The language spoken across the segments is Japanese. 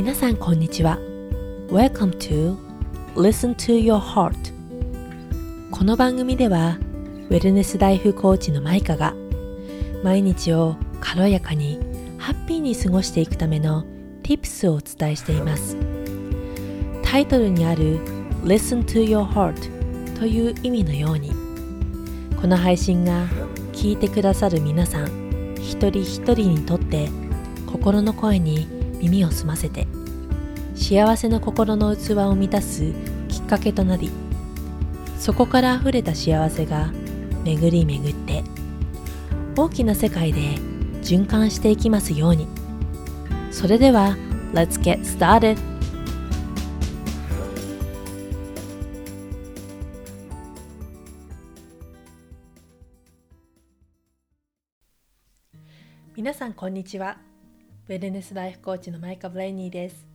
皆さんこんにちは。Welcome to Listen to Your Heart この番組ではウェルネスライフコーチのマイカが毎日を軽やかにハッピーに過ごしていくための Tips をお伝えしています。タイトルにある Listen to Your Heart という意味のようにこの配信が聞いてくださる皆さん一人一人にとって心の声に耳を澄ませて幸せな心の器を満たすきっかけとなりそこから溢れた幸せが巡り巡って大きな世界で循環していきますように。それでは Let's get started! 皆さんこんにちは。ウェルネスライフコーチのマイカ・ブレイニーです、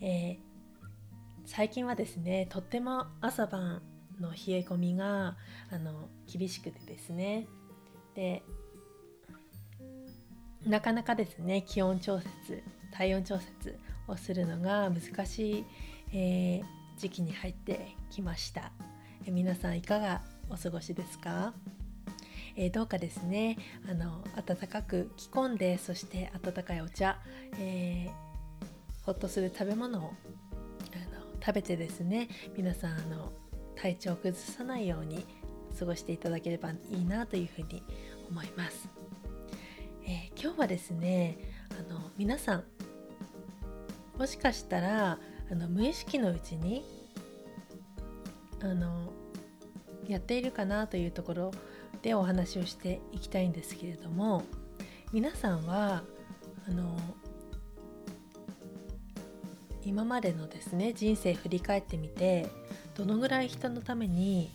えー、最近はですねとっても朝晩の冷え込みがあの厳しくてですね。でなかなかですね気温調節体温調節をするのが難しい、えー、時期に入ってきました、え皆さんいかがお過ごしですか？えー、どうかですねあの暖かく着込んでそして温かいお茶、えー、ほっとする食べ物をあの食べてですね皆さんあの体調を崩さないように過ごしていただければいいなというふうに思います。えー、今日はですねあの皆さんもしかしたらあの無意識のうちにあのやっているかなというところでお話をしていきたいんですけれども皆さんはあの今までのですね人生振り返ってみてどのぐらい人のために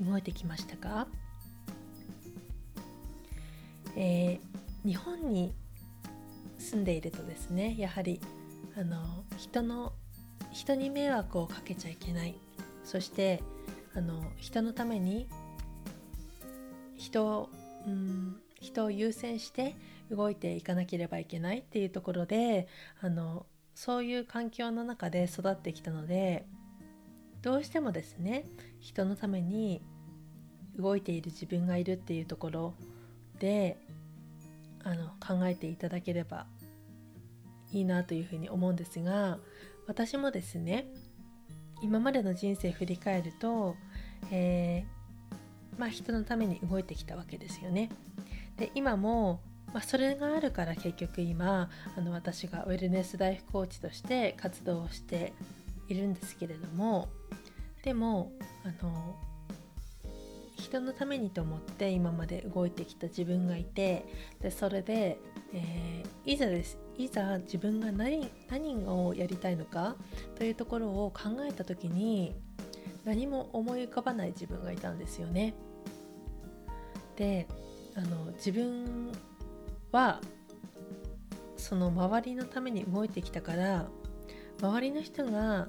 動いてきましたか、えー、日本に住んでいるとですねやはりあの人の人に迷惑をかけちゃいけない。そしてあの人のために人を、うん、人を優先して動いていかなければいけないっていうところであのそういう環境の中で育ってきたのでどうしてもですね人のために動いている自分がいるっていうところであの考えていただければいいなというふうに思うんですが私もですね今までの人生振り返ると、えー、まあ、人のために動いてきたわけですよね。で今も、まあ、それがあるから結局今あの私がウェルネスライフコーチとして活動をしているんですけれどもでもあの人のためにと思って今まで動いてきた自分がいてでそれで、えー、いざですいざ自分が何何をやりたいのかというところを考えた時に何も思い浮かばない自分がいたんですよね。であの自分はその周りのために動いてきたから周りの人が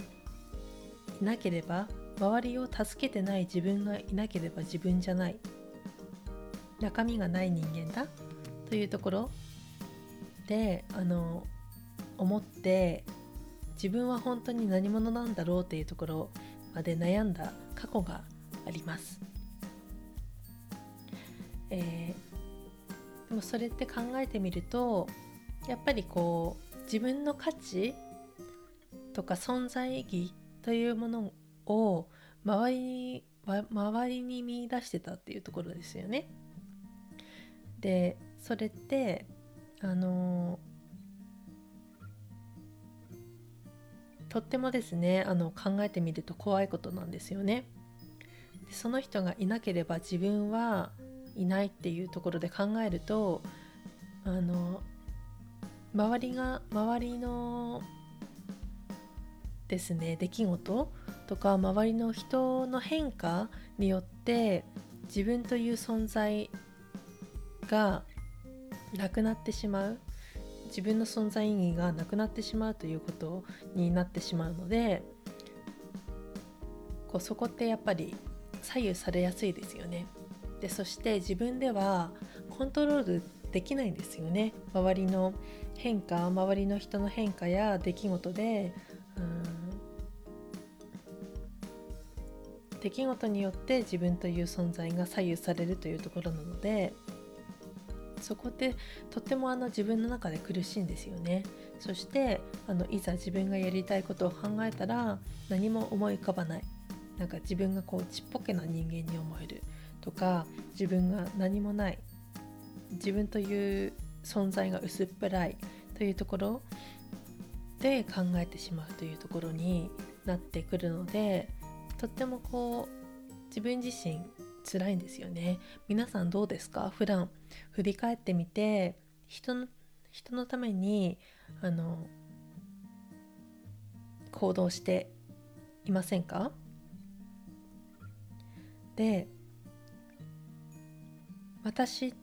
いなければ周りを助けてない自分がいなければ自分じゃない。中身がない人間だ。というところ。であの思って自分は本当に何者なんだろうっていうところ。まで悩んだ過去があります。えー、でもそれって考えてみるとやっぱりこう自分の価値とか存在意義というものを周りに周りに見出してたっていうところですよね。でそれってあのとってもですねあの考えてみると怖いことなんですよね。その人がいなければ自分はいないっていうところで考えるとあの周りが周りのですね出来事とか周りの人の変化によって自分という存在がなくなってしまう自分の存在意義がなくなってしまうということになってしまうのでこうそこってやっぱり左右されやすいですよね。でそして自分ではコントロールできないんですよね。周りの変化周りの人の変化や出来事で出来事によって自分という存在が左右されるというところなのでそこってとってもあの自分の中で苦しいんですよね。そしてあのいざ自分がやりたいことを考えたら何も思い浮かばない。なんか自分がこうちっぽけな人間に思える。とか自分が何もない自分という存在が薄っぺらいというところで考えてしまうというところになってくるのでとってもこう自分自身辛いんですよね。皆さんどうですか？普段振り返ってみて人の人のためにあの行動していませんか？で私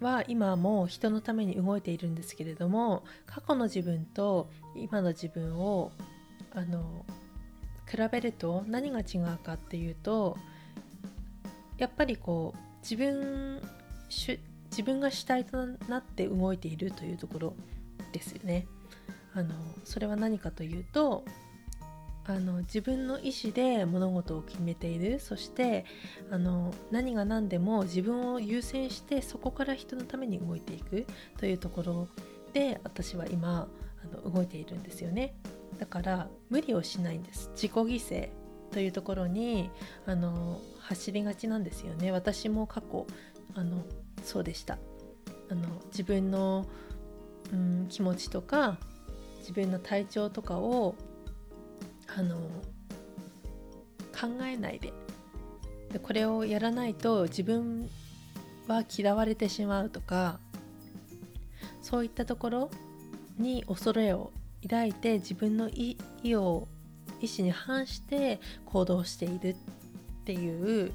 は今も人のために動いているんですけれども過去の自分と今の自分をあの比べると何が違うかっていうとやっぱりこう自分自分が主体となって動いているというところですよね。あのそれは何かというとあの自分の意思で物事を決めている。そしてあの何が何でも自分を優先してそこから人のために動いていく。というところで私は今あの動いているんですよね。だから無理をしないんです。自己犠牲。というところにあの走りがちなんですよね。私も過去あのそうでした。あの自分の、うん、気持ちとか自分の体調とかをあの考えないででこれをやらないと自分は嫌われてしまうとかそういったところに恐れを抱いて自分の意を意思に反して行動しているっていう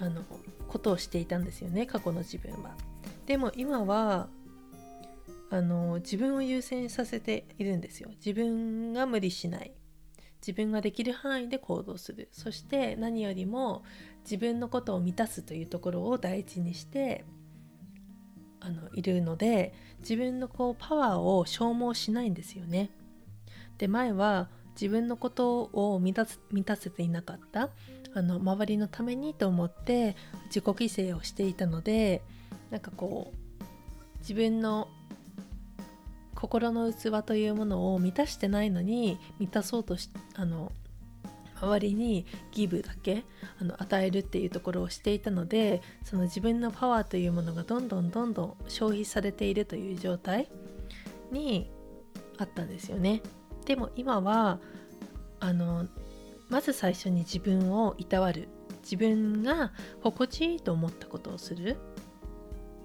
あのことをしていたんですよね過去の自分は。でも今はあの自分を優先させているんですよ。自分が無理しない自分ができる範囲で行動するそして何よりも自分のことを満たすというところを第一にしてあのいるので自分のこうパワーを消耗しないんですよね。で前は自分のことを満た満たせていなかったあの周りのためにと思って自己犠牲をしていたのでなんかこう自分の心の器というものを満たしてないのに満たそうとしあの周りにギブだけあの与えるっていうところをしていたのでその自分のパワーというものがどんどんどんどん消費されているという状態にあったんですよね。でも今はあのまず最初に自分をいたわる自分が心地いいと思ったことをする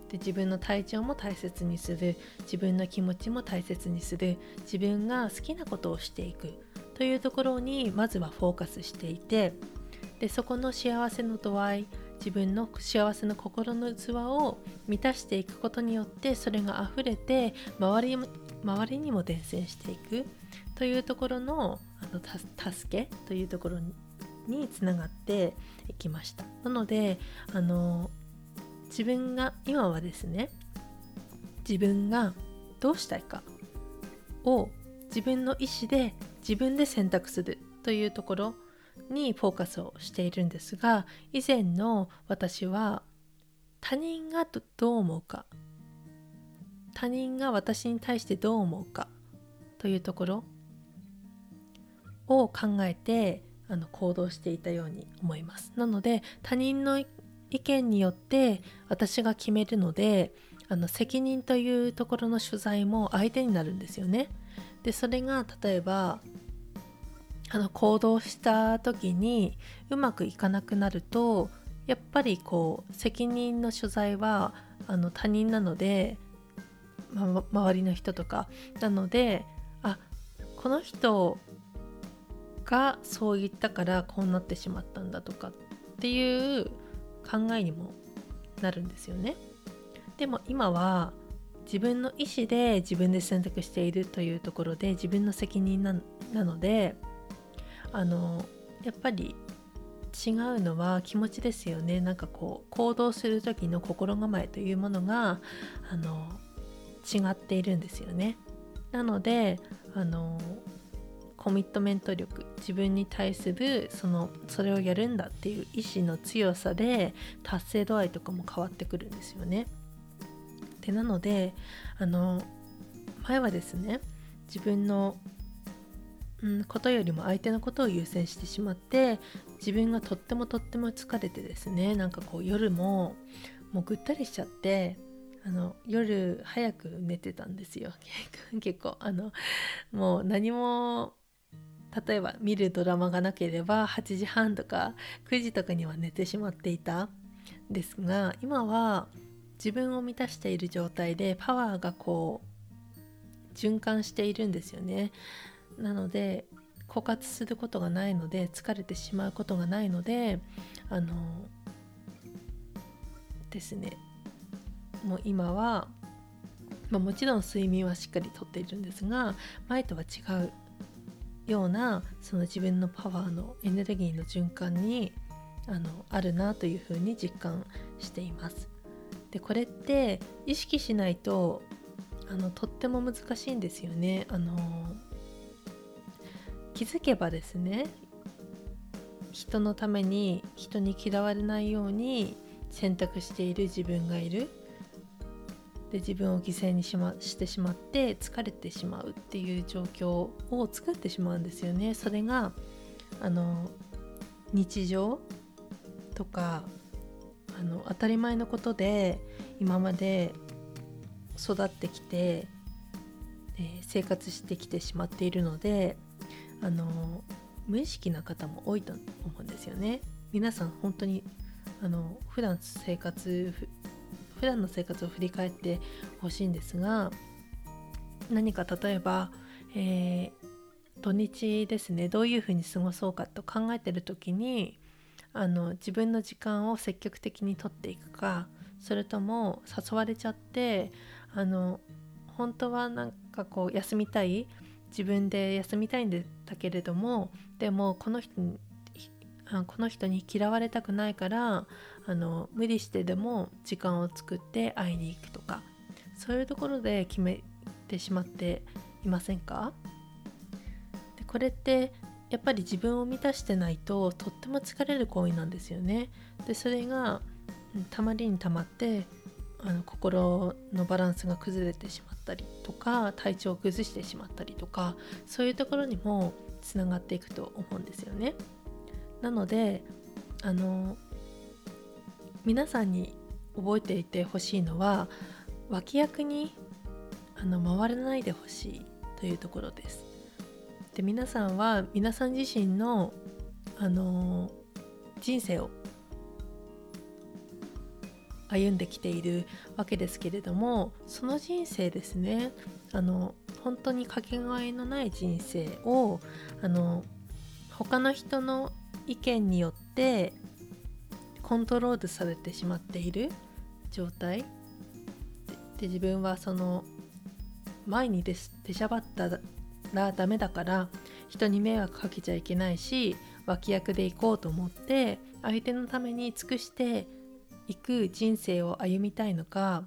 で自分の体調も大切にする。自分の気持ちも大切にする。自分が好きなことをしていく。というところにまずはフォーカスしていてでそこの幸せの度合い自分の幸せの心の器を満たしていくことによってそれが溢れて周り周りにも伝染していく。というところのあの助けというところににつながっていきました。なのであの自分が今はですね自分がどうしたいかを自分の意思で自分で選択するというところにフォーカスをしているんですが以前の私は他人がどう思うか他人が私に対してどう思うかというところを考えてあの行動していたように思います。なので他人の意見によって私が決めるのであの責任というところの取材も相手になるんですよね。でそれが例えばあの行動した時にうまくいかなくなるとやっぱりこう責任の所在はあの他人なので、ま、周りの人とかなのであこの人がそう言ったからこうなってしまったんだとかっていう考えにもなるんですよね。でも今は自分の意思で自分で選択しているというところで自分の責任なのであのやっぱり違うのは気持ちですよねなんかこう行動する時の心構えというものがあの違っているんですよねなのであのコミットメント力自分に対するそのそれをやるんだっていう意志の強さで達成度合いとかも変わってくるんですよね。でなのであの前はですね自分の、うん、ことよりも相手のことを優先してしまって自分がとってもとっても疲れてですねなんかこう夜ももうぐったりしちゃってあの夜早く寝てたんですよ 結構あのもう何も例えば見るドラマがなければ8時半とか9時とかには寝てしまっていた。ですが今は自分を満たしている状態でパワーがこう循環しているんですよね。なので枯渇することがないので疲れてしまうことがないのであのですね。もう今は、まあ、もちろん睡眠はしっかりとっているんですが前とは違うようなその自分のパワーのエネルギーの循環にあのあるなというふうに実感しています。でこれって意識しないとあのとっても難しいんですよね。あの気づけばですね人のために人に嫌われないように選択している自分がいるで自分を犠牲にし,、ま、してしまって疲れてしまうっていう状況を作ってしまうんですよね。それがあの日常とかあの当たり前のことで今まで育ってきて、え、生活してきてしまっているのであの無意識な方も多いと思うんですよね。皆さん本当にあの普段生活普段の生活を振り返ってほしいんですが何か例えば、えー、土日ですねどういうふうに過ごそうかと考えてる時にあの自分の時間を積極的にとっていくかそれとも誘われちゃってあの本当はなんかこう休みたい自分で休みたいんだけれどもでもこの人にこの人に嫌われたくないからあの無理してでも時間を作って会いに行くとかそういうところで決めてしまっていませんか？でこれってやっぱり自分を満たしてないととっても疲れる行為なんですよね。でそれがたまりにたまってあの心のバランスが崩れてしまったりとか体調を崩してしまったりとかそういうところにもつながっていくと思うんですよね。なのであの皆さんに覚えていてほしいのは脇役にあの回らないでほしいというところです。で皆さんは皆さん自身のあの人生を歩んできているわけですけれどもその人生ですねあの本当にかけがえのない人生をあの他の人の意見によってコントロールされてしまっている状態。で自分はその前に出しゃばったらダメだから人に迷惑かけちゃいけないし脇役で行こうと思って相手のために尽くしていく人生を歩みたいのか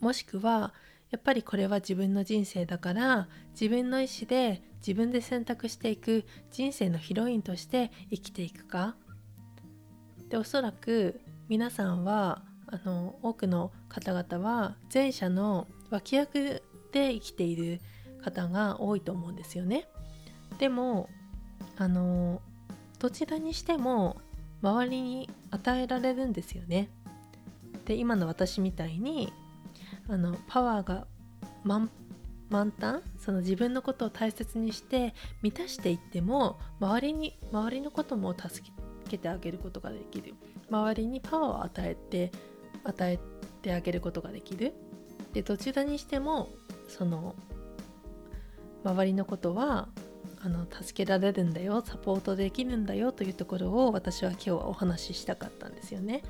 もしくはやっぱりこれは自分の人生だから自分の意思で自分で選択していく人生のヒロインとして生きていくかでおそらく皆さんはあの多くの方々は前者の脇役で生きている方が多いと思うんですよね。でもあのどちらにしても周りに与えられるんですよね。で今の私みたいにあのパワーが満タン？その自分のことを大切にして満たしていっても周りに周りのことも助けてあげることができる。周りにパワーを与えて与えてあげることができる。でどちらにしてもその周りのことはあの助けられるんだよサポートできるんだよというところを私は今日はお話ししたかったんですよね。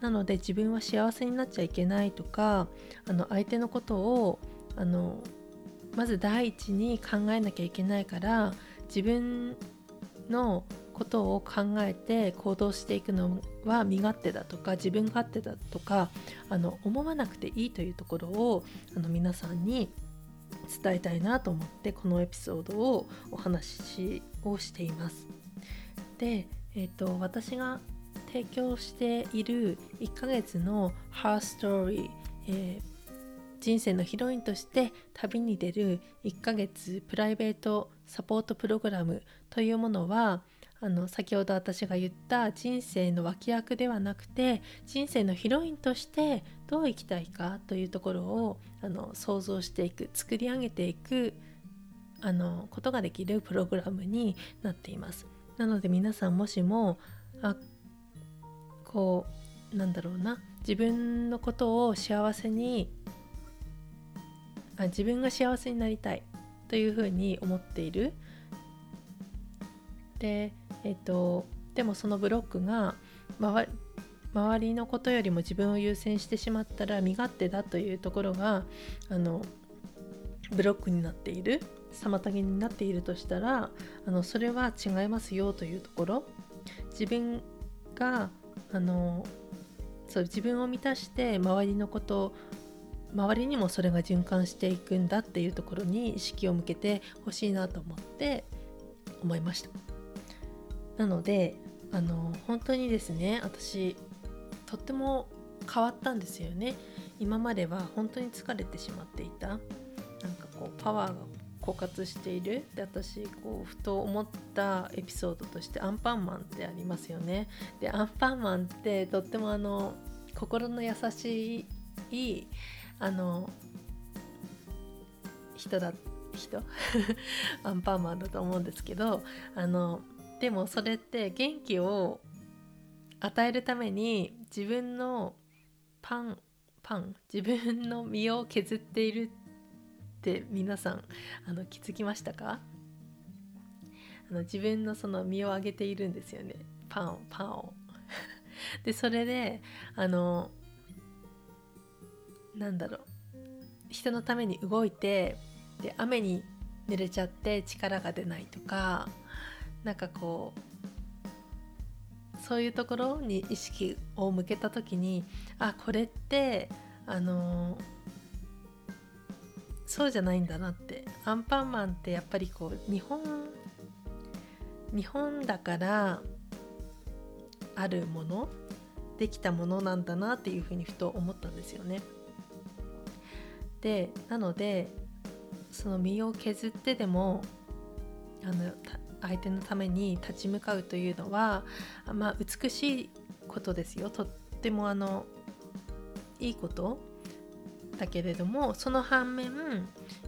なので自分は幸せになっちゃいけないとかあの相手のことをあのまず第一に考えなきゃいけないから自分のことを考えて行動していくのは身勝手だとか自分勝手だとかあの思わなくていいというところをあの皆さんに伝えたいなと思ってこのエピソードをお話をしています。で、えーと、私が提供している1ヶ月の「ハーストーリー」えー、人生のヒロインとして旅に出る1ヶ月プライベートサポートプログラムというものはあの先ほど私が言った人生の脇役ではなくて人生のヒロインとしてどう生きたいかというところをあの想像していく作り上げていくあのことができるプログラムになっています。なので皆さんもしもあこうなんだろうな自分のことを幸せにあ自分が幸せになりたいというふうに思っているでえっ、とでもそのブロックが周りのことよりも自分を優先してしまったら身勝手だというところがあのブロックになっている妨げになっているとしたらあのそれは違いますよというところ。自分があのそう自分を満たして周りのこと周りにもそれが循環していくんだっていうところに意識を向けてほしいなと思って思いました。なのであの本当にですね私とっても変わったんですよね。今までは本当に疲れてしまっていた。なんかこうパワーが枯渇している。で私こうふと思ったエピソードとしてアンパンマンってありますよね。でアンパンマンってとってもあの心の優しいあの人だ人？アンパンマンだと思うんですけどあのでもそれって元気を与えるために自分のパンパン自分の身を削っているって皆さんあの気づきましたか？あの自分のその身を上げているんですよね。パンをパンを。でそれであのなんだろう。人のために動いてで雨に濡れちゃって力が出ないとかなんかこうそういうところに意識を向けた時にあこれってあのそうじゃないんだなってアンパンマンってやっぱりこう日本日本だからあるものできたものなんだなっていうふうにふと思ったんですよね。でなのでその身を削ってでもあの相手のために立ち向かうというのはまあ美しいことですよとってもあのいいことだけれどもその反面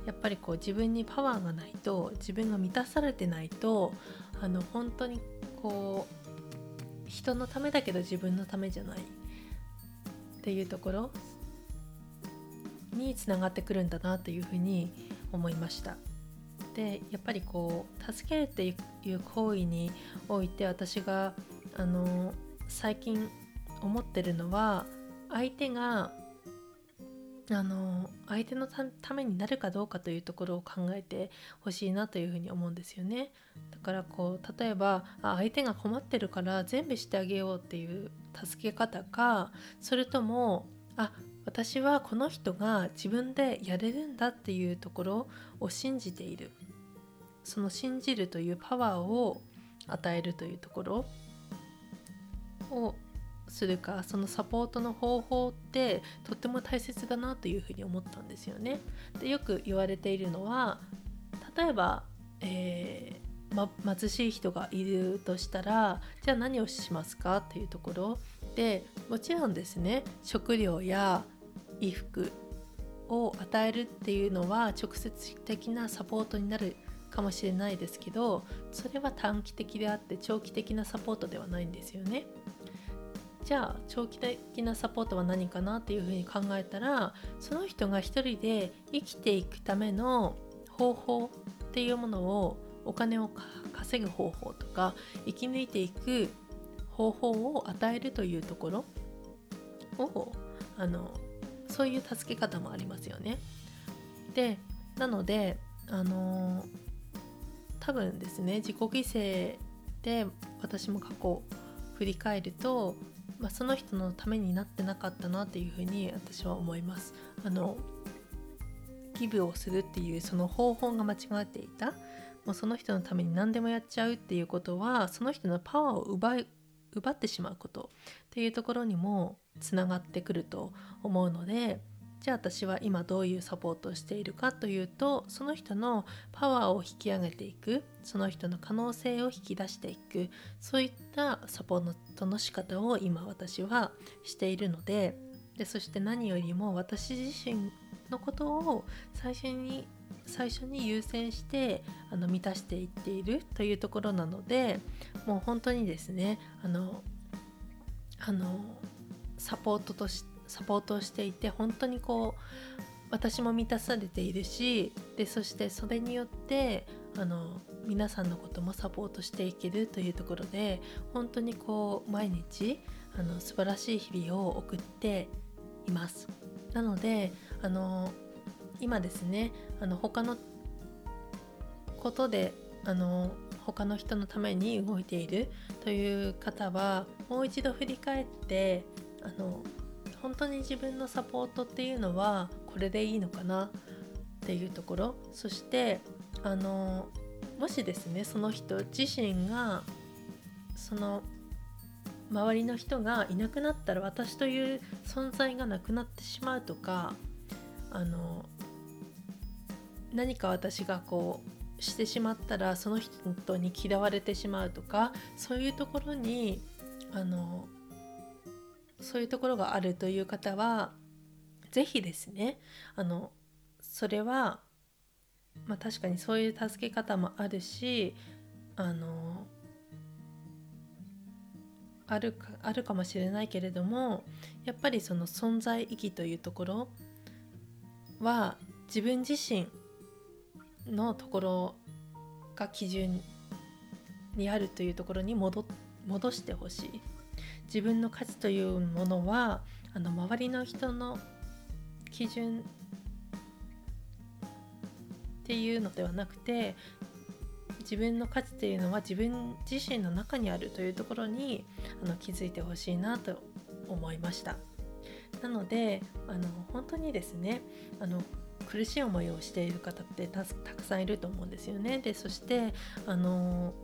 やっぱりこう自分にパワーがないと自分が満たされてないとあの本当にこう人のためだけど自分のためじゃないっていうところにつながってくるんだなというふうに思いました。でやっぱりこう助けるっていう行為において私があの最近思ってるのは相手があの相手のためになるかどうかというところを考えてほしいなというふうに思うんですよね。だからこう例えばあ相手が困ってるから全部してあげようっていう助け方かそれともあ私はこの人が自分でやれるんだっていうところを信じている。その信じるというパワーを与えるというところをするかそのサポートの方法ってとっても大切だなというふうに思ったんですよね。でよく言われているのは例えば、えー、ま、貧しい人がいるとしたらじゃあ何をしますか？っていうところでもちろんですね食料や衣服を与えるっていうのは直接的なサポートになるかもしれないですけどそれは短期的であって長期的なサポートではないんですよね。じゃあ長期的なサポートは何かなっていうふうに考えたらその人が一人で生きていくための方法っていうものをお金を稼ぐ方法とか生き抜いていく方法を与えるというところをあのそういう助け方もありますよね。でなのであの多分ですね自己犠牲って私も過去を振り返ると、まあ、その人のためになってなかったなっていうふうに私は思います。あのギブをするっていうその方法が間違っていたもうその人のために何でもやっちゃうっていうことはその人のパワーを奪い奪ってしまうことっていうところにもつながってくると思うのでじゃあ私は今どういうサポートをしているかというとその人のパワーを引き上げていくその人の可能性を引き出していくそういったサポートの仕方を今私はしているのででそして何よりも私自身のことを最初に最初に優先してあの満たしていっているというところなのでもう本当にですねあのあのサポートとしてサポートをしていて本当にこう私も満たされているしでそしてそれによってあの皆さんのこともサポートしていけるというところで本当にこう毎日あの素晴らしい日々を送っています。なのであの今ですねあの他のことであの他の人のために動いているという方はもう一度振り返ってあの本当に自分のサポートっていうのはこれでいいのかなっていうところ。そしてあのもしですねその人自身がその周りの人がいなくなったら私という存在がなくなってしまうとかあの何か私がこうしてしまったらその人に嫌われてしまうとかそういうところにあのそういうところがあるという方は是非ですねあのそれはまあ確かにそういう助け方もあるしあのあるかあるかもしれないけれどもやっぱりその存在意義というところは自分自身のところが基準にあるというところに戻戻してほしい。自分の価値というものはあの周りの人の基準っていうのではなくて自分の価値っていうのは自分自身の中にあるというところにあの気づいてほしいなと思いました。なのであの本当にですねあの苦しい思いをしている方ってたくさんいると思うんですよね。でそしてあの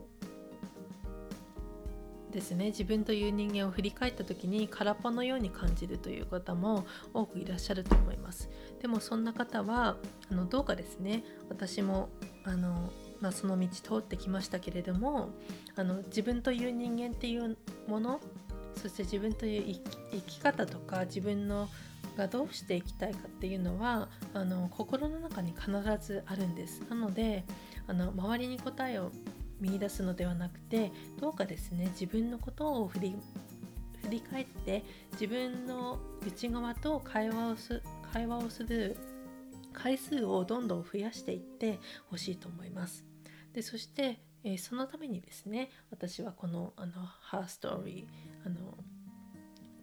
ですね。自分という人間を振り返った時に空っぽのように感じるという方も多くいらっしゃると思います。でもそんな方はあのどうかですね。私もあの、まあ、その道通ってきましたけれどもあの自分という人間っていうものそして自分という生き方とか自分のがどうしていきたいかっていうのはあの心の中に必ずあるんです。なのであの周りに答えを見出すのではなくてどうかですね自分のことを振り振り返って自分の内側と会話をす会話をする回数をどんどん増やしていってほしいと思います。でそして、えー、そのためにですね私はこのあのハーストーリーあの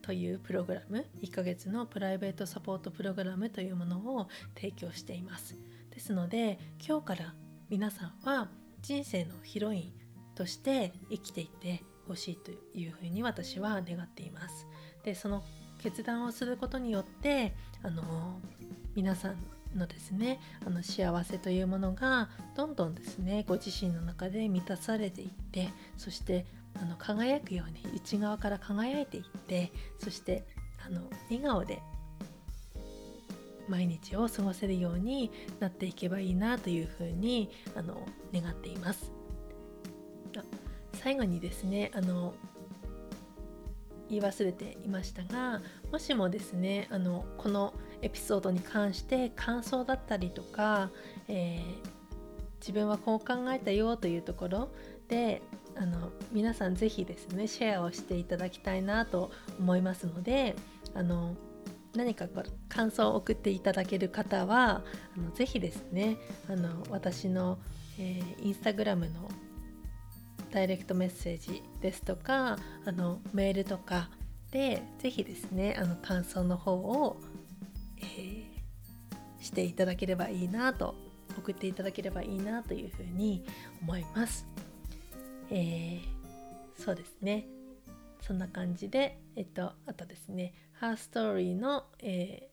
というプログラム1ヶ月のプライベートサポートプログラムというものを提供していますですので今日から皆さんは人生のヒロインとして生きていってほしいというふうに私は願っています。でその決断をすることによってあの皆さんのですねあの幸せというものがどんどんですねご自身の中で満たされていってそしてあの輝くように内側から輝いていってそしてあの笑顔で毎日を過ごせるようになっていけばいいなというふうにあの願っています。最後にですねあの言い忘れていましたがもしもですねあのこのエピソードに関して感想だったりとか、えー、自分はこう考えたよというところであの皆さん是非ですねシェアをしていただきたいなと思いますのであの何か感想を送っていただける方はあのぜひですねあの私の、えー、インスタグラムのダイレクトメッセージですとかあのメールとかでぜひですねあの感想の方を、えー、していただければいいなと送っていただければいいなというふうに思います。えーそうですねそんな感じでえっとあとですねハーストーリーの、え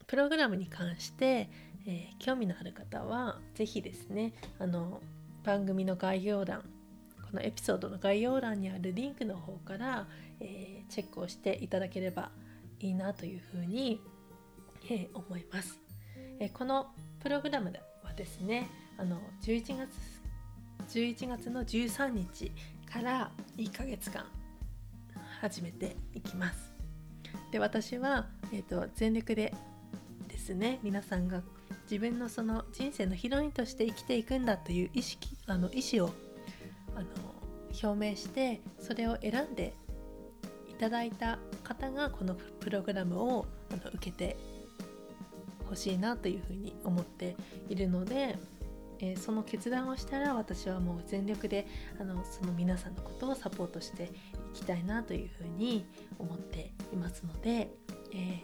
ー、プログラムに関して、えー、興味のある方は是非ですねあの番組の概要欄このエピソードの概要欄にあるリンクの方から、えー、チェックをしていただければいいなというふうに、えー、思います、えー、このプログラムではですねあの11月11月の13日から1ヶ月間始めていきます。で私は、えーと、全力でですね皆さんが自分のその人生のヒロインとして生きていくんだという意識あの意思をあの表明してそれを選んでいただいた方がこのプログラムをあの受けてほしいなというふうに思っているので、えー、その決断をしたら私はもう全力であのその皆さんのことをサポートしていきたいなというふうに思っていますので、えー、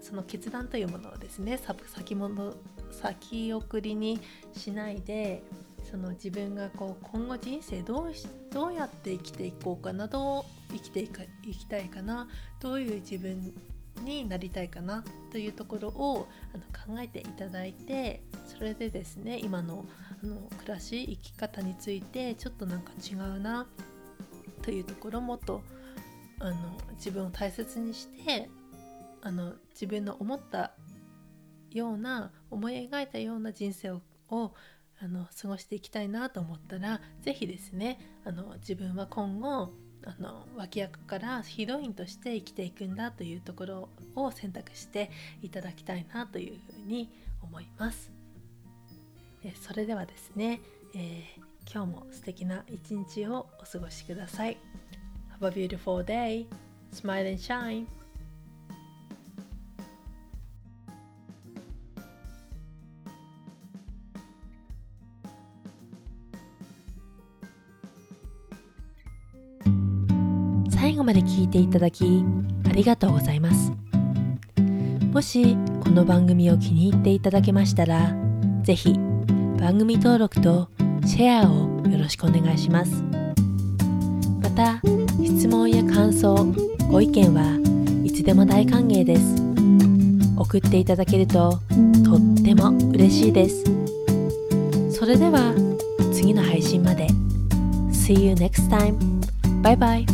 その決断というものをですね先物先送りにしないでその自分がこう今後人生どうどうやって生きていこうかなどう生きていかいきたいかなどういう自分になりたいかなというところをあの考えていただいてそれでですね今のあの暮らし生き方についてちょっとなんか違うなというところもっとあの自分を大切にしてあの自分の思ったような思い描いたような人生をあの過ごしていきたいなと思ったら是非ですねあの自分は今後あの脇役からヒロインとして生きていくんだというところを選択していただきたいなというふうに思います。えそれではですね、えー、今日も素敵な一日をお過ごしください。Have a beautiful day. Smile and shine. 最後まで聞いていただきありがとうございますもしこの番組を気に入っていただけましたら是非番組登録とシェアをよろしくお願いしますまた質問や感想ご意見はいつでも大歓迎です送っていただけるととっても嬉しいですそれでは次の配信まで See you next time. Bye bye.